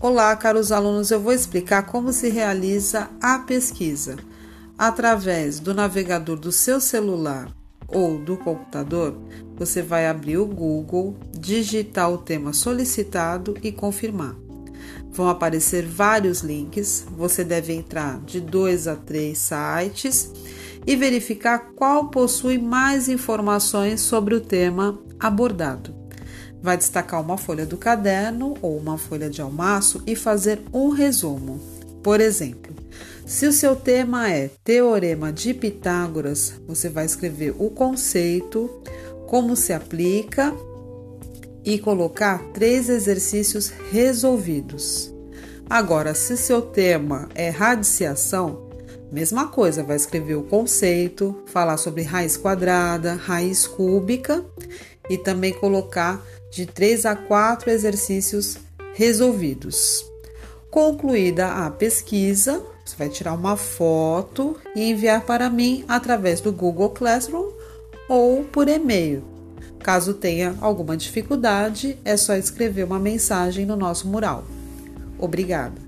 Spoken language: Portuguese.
Olá, caros alunos, eu vou explicar como se realiza a pesquisa. Através do navegador do seu celular ou do computador, você vai abrir o Google, digitar o tema solicitado e confirmar. Vão aparecer vários links, você deve entrar de dois a três sites e verificar qual possui mais informações sobre o tema abordado. Vai destacar uma folha do caderno ou uma folha de almaço e fazer um resumo. Por exemplo, se o seu tema é Teorema de Pitágoras, você vai escrever o conceito, como se aplica e colocar três exercícios resolvidos. Agora, se seu tema é radiciação, mesma coisa, vai escrever o conceito, falar sobre raiz quadrada, raiz cúbica e também colocar de 3 a 4 exercícios resolvidos. Concluída a pesquisa, você vai tirar uma foto e enviar para mim através do Google Classroom ou por e-mail. Caso tenha alguma dificuldade, é só escrever uma mensagem no nosso mural. Obrigada!